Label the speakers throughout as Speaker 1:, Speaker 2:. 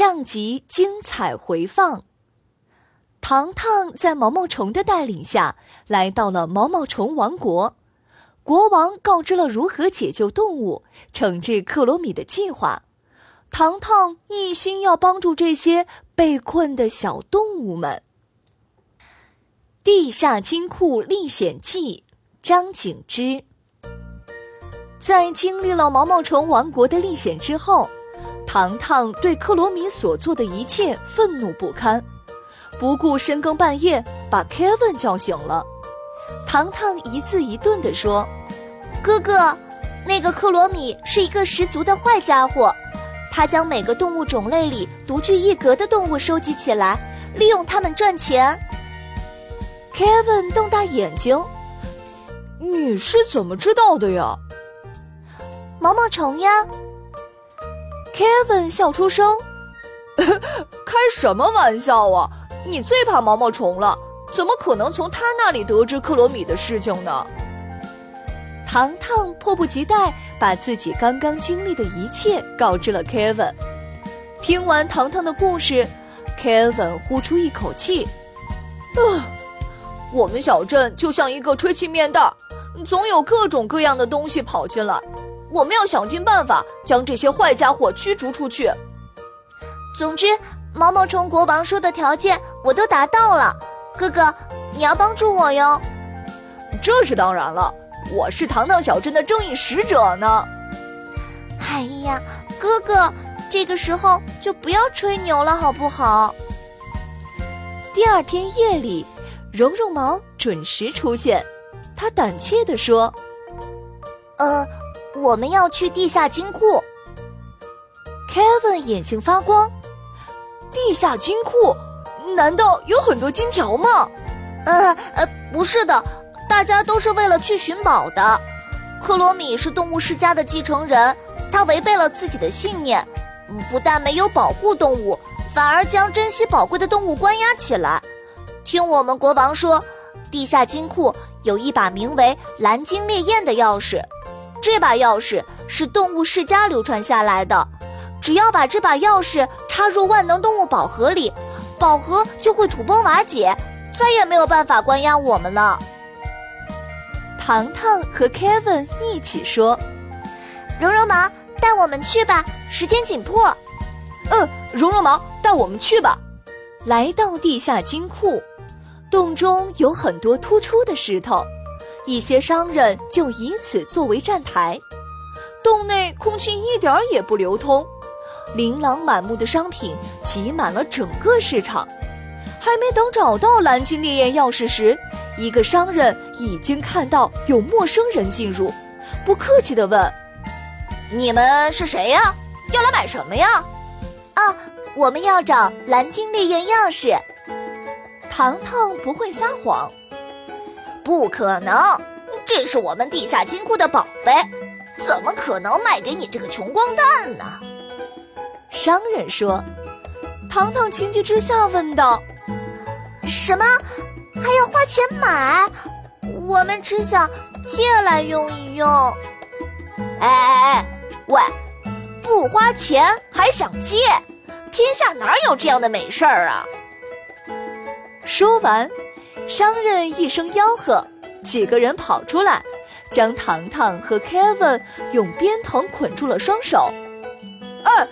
Speaker 1: 上集精彩回放。糖糖在毛毛虫的带领下来到了毛毛虫王国，国王告知了如何解救动物、惩治克罗米的计划。糖糖一心要帮助这些被困的小动物们。地下金库历险记，张景之。在经历了毛毛虫王国的历险之后，糖糖对克罗米所做的一切愤怒不堪。不顾深更半夜，把 Kevin 叫醒了。糖糖一字一顿地说：“哥哥，那个克罗米是一个十足的坏家伙，他将每个动物种类里独具一格的动物收集起来，利用它们赚钱。”Kevin 瞪大眼睛：“
Speaker 2: 你是怎么知道的呀？”
Speaker 1: 毛毛虫呀。
Speaker 2: Kevin 笑出声：“ 开什么玩笑啊！”你最怕毛毛虫了，怎么可能从他那里得知克罗米的事情呢？
Speaker 1: 糖糖迫不及待把自己刚刚经历的一切告知了 Kevin。听完糖糖的故事，Kevin 呼出一口气：“
Speaker 2: 啊，我们小镇就像一个吹气面袋，总有各种各样的东西跑进来，我们要想尽办法将这些坏家伙驱逐出去。
Speaker 1: 总之。”毛毛虫国王说的条件我都达到了，哥哥，你要帮助我哟。
Speaker 2: 这是当然了，我是糖糖小镇的正义使者呢。
Speaker 1: 哎呀，哥哥，这个时候就不要吹牛了，好不好？第二天夜里，绒绒毛准时出现，他胆怯地说：“呃，我们要去地下金库。”Kevin 眼睛发光。
Speaker 2: 地下金库？难道有很多金条吗？
Speaker 1: 呃呃，不是的，大家都是为了去寻宝的。克罗米是动物世家的继承人，他违背了自己的信念，不但没有保护动物，反而将珍稀宝贵的动物关押起来。听我们国王说，地下金库有一把名为“蓝鲸烈焰”的钥匙，这把钥匙是动物世家流传下来的。只要把这把钥匙插入万能动物宝盒里，宝盒就会土崩瓦解，再也没有办法关押我们了。糖糖和 Kevin 一起说：“绒绒毛，带我们去吧，时间紧迫。”“
Speaker 2: 嗯，绒绒毛，带我们去吧。”
Speaker 1: 来到地下金库，洞中有很多突出的石头，一些商人就以此作为站台。洞内空气一点儿也不流通。琳琅满目的商品挤满了整个市场，还没等找到蓝鲸烈焰钥匙时，一个商人已经看到有陌生人进入，不客气地问：“
Speaker 2: 你们是谁呀？要来买什么呀？”“
Speaker 1: 啊，我们要找蓝鲸烈焰钥匙。”糖糖不会撒谎，“
Speaker 2: 不可能，这是我们地下金库的宝贝，怎么可能卖给你这个穷光蛋呢？”
Speaker 1: 商人说：“糖糖情急之下问道：‘什么？还要花钱买？我们只想借来用一用。’
Speaker 2: 哎哎哎，喂，不花钱还想借？天下哪有这样的美事儿啊？”
Speaker 1: 说完，商人一声吆喝，几个人跑出来，将糖糖和 Kevin 用鞭藤捆住了双手。
Speaker 2: 哎。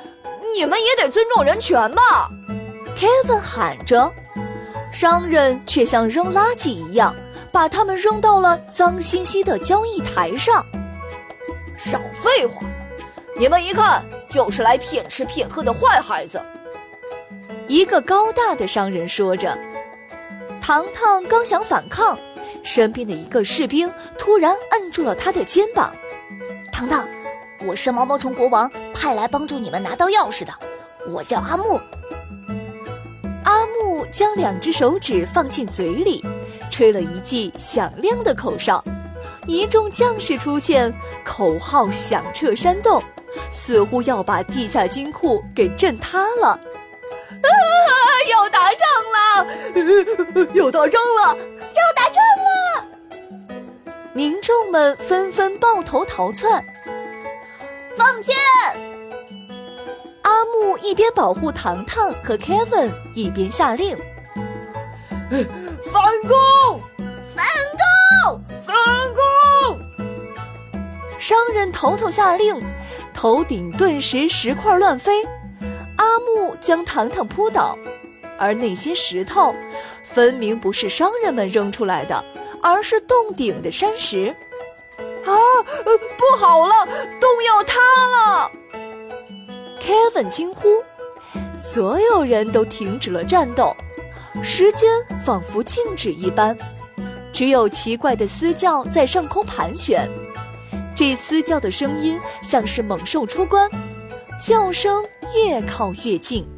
Speaker 2: 你们也得尊重人权吧
Speaker 1: ，Kevin 喊着，商人却像扔垃圾一样，把他们扔到了脏兮兮的交易台上。
Speaker 2: 少废话！你们一看，
Speaker 3: 就是来骗吃骗喝的坏孩子。
Speaker 1: 一个高大的商人说着，糖糖刚想反抗，身边的一个士兵突然摁住了他的肩膀。
Speaker 2: 糖糖，我是毛毛虫国王派来帮助你们拿到钥匙的，我叫阿木。
Speaker 1: 阿木将两只手指放进嘴里，吹了一记响亮的口哨，一众将士出现，口号响彻山洞，似乎要把地下金库给震塌了。
Speaker 3: 啊！要打仗了！要打仗了！
Speaker 2: 要打仗了！
Speaker 1: 民众们纷纷抱头逃窜。
Speaker 2: 放箭！
Speaker 1: 阿木一边保护糖糖和 Kevin，一边下令：“
Speaker 3: 反攻！
Speaker 2: 反攻！
Speaker 3: 反攻！”
Speaker 1: 商人头头下令，头顶顿时石块乱飞。阿木将糖糖扑倒，而那些石头分明不是商人们扔出来的，而是洞顶的山石。
Speaker 3: 啊，不好了，洞要塌了
Speaker 1: ！Kevin 惊呼，所有人都停止了战斗，时间仿佛静止一般，只有奇怪的嘶叫在上空盘旋。这嘶叫的声音像是猛兽出关。叫声越靠越近，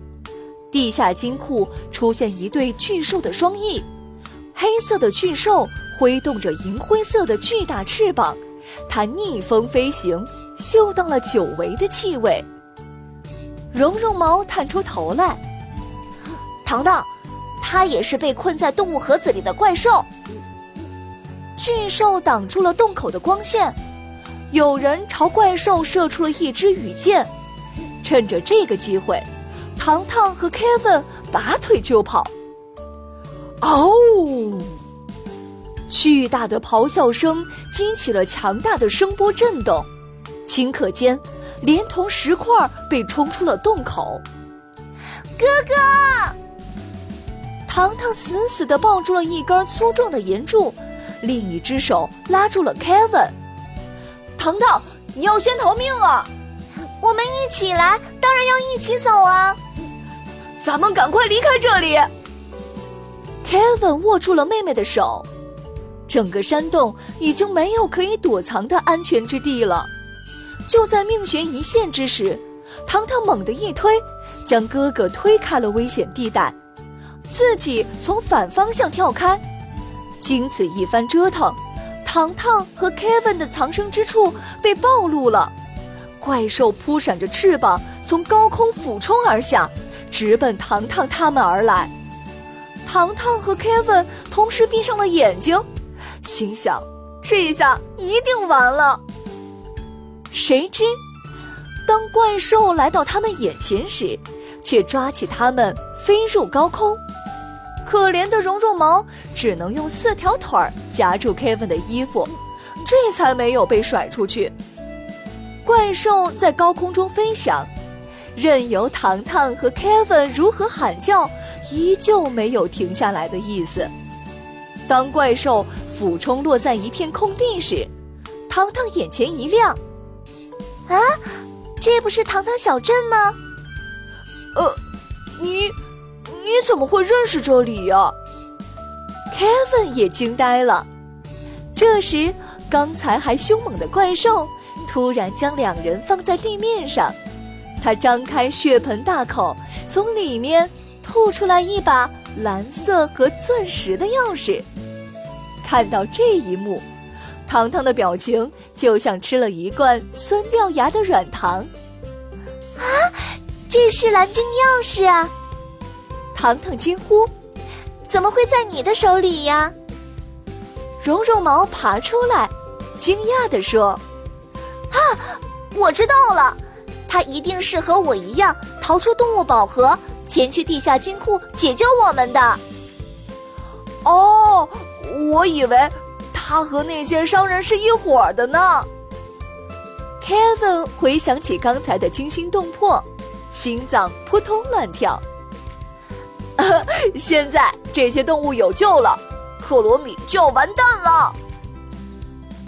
Speaker 1: 地下金库出现一对巨兽的双翼，黑色的巨兽挥动着银灰色的巨大翅膀，它逆风飞行，嗅到了久违的气味。绒绒毛探出头来，
Speaker 2: 糖糖，它也是被困在动物盒子里的怪兽。
Speaker 1: 巨兽挡住了洞口的光线，有人朝怪兽射出了一支羽箭。趁着这个机会，糖糖和 Kevin 拔腿就跑。嗷！巨大的咆哮声激起了强大的声波震动，顷刻间，连同石块被冲出了洞口。
Speaker 2: 哥哥，
Speaker 1: 糖糖死死地抱住了一根粗壮的岩柱，另一只手拉住了 Kevin。
Speaker 3: 糖糖，你要先逃命啊！
Speaker 2: 我们一起来，当然要一起走啊！
Speaker 3: 咱们赶快离开这里。
Speaker 1: Kevin 握住了妹妹的手，整个山洞已经没有可以躲藏的安全之地了。就在命悬一线之时，糖糖猛地一推，将哥哥推开了危险地带，自己从反方向跳开。经此一番折腾，糖糖和 Kevin 的藏身之处被暴露了。怪兽扑闪着翅膀，从高空俯冲而下，直奔糖糖他们而来。糖糖和 Kevin 同时闭上了眼睛，心想：这一下一定完了。谁知，当怪兽来到他们眼前时，却抓起他们飞入高空。可怜的绒绒毛只能用四条腿夹住 Kevin 的衣服，这才没有被甩出去。怪兽在高空中飞翔，任由糖糖和 Kevin 如何喊叫，依旧没有停下来的意思。当怪兽俯冲落在一片空地时，糖糖眼前一亮：“
Speaker 2: 啊，这不是糖糖小镇吗？”“
Speaker 3: 呃，你你怎么会认识这里呀
Speaker 1: ？”Kevin 也惊呆了。这时，刚才还凶猛的怪兽。突然将两人放在地面上，他张开血盆大口，从里面吐出来一把蓝色和钻石的钥匙。看到这一幕，糖糖的表情就像吃了一罐酸掉牙的软糖。
Speaker 2: 啊，这是蓝晶钥匙啊！
Speaker 1: 糖糖惊呼：“
Speaker 2: 怎么会在你的手里呀？”
Speaker 1: 绒绒毛爬出来，惊讶地说。
Speaker 2: 啊，我知道了，他一定是和我一样逃出动物宝盒，前去地下金库解救我们的。
Speaker 3: 哦，我以为他和那些商人是一伙的呢。
Speaker 1: Kevin 回想起刚才的惊心动魄，心脏扑通乱跳。
Speaker 3: 现在这些动物有救了，克罗米就要完蛋了。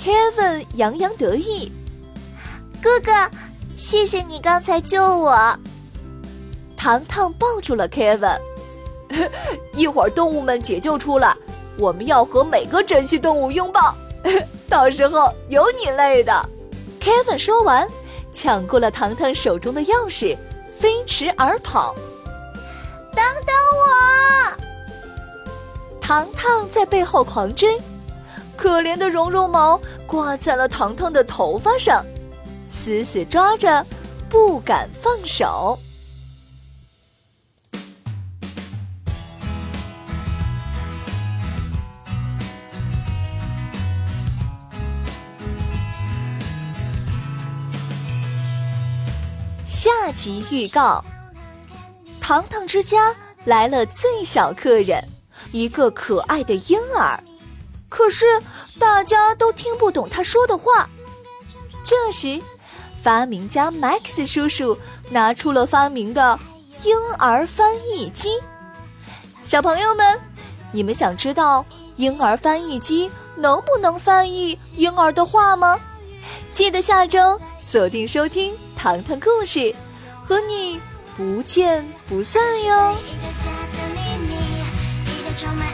Speaker 1: Kevin 洋洋得意。
Speaker 2: 哥哥，谢谢你刚才救我。
Speaker 1: 糖糖抱住了 Kevin。
Speaker 3: 一会儿动物们解救出来，我们要和每个珍稀动物拥抱，到时候有你累的。
Speaker 1: Kevin 说完，抢过了糖糖手中的钥匙，飞驰而跑。
Speaker 2: 等等我！
Speaker 1: 糖糖在背后狂追，可怜的绒绒毛挂在了糖糖的头发上，死死抓着，不敢放手。下集预告：糖糖之家来了最小客人，一个可爱的婴儿。可是大家都听不懂他说的话。这时，发明家 Max 叔叔拿出了发明的婴儿翻译机。小朋友们，你们想知道婴儿翻译机能不能翻译婴儿的话吗？记得下周锁定收听。糖糖故事，和你不见不散哟。一个家的秘密，一个充满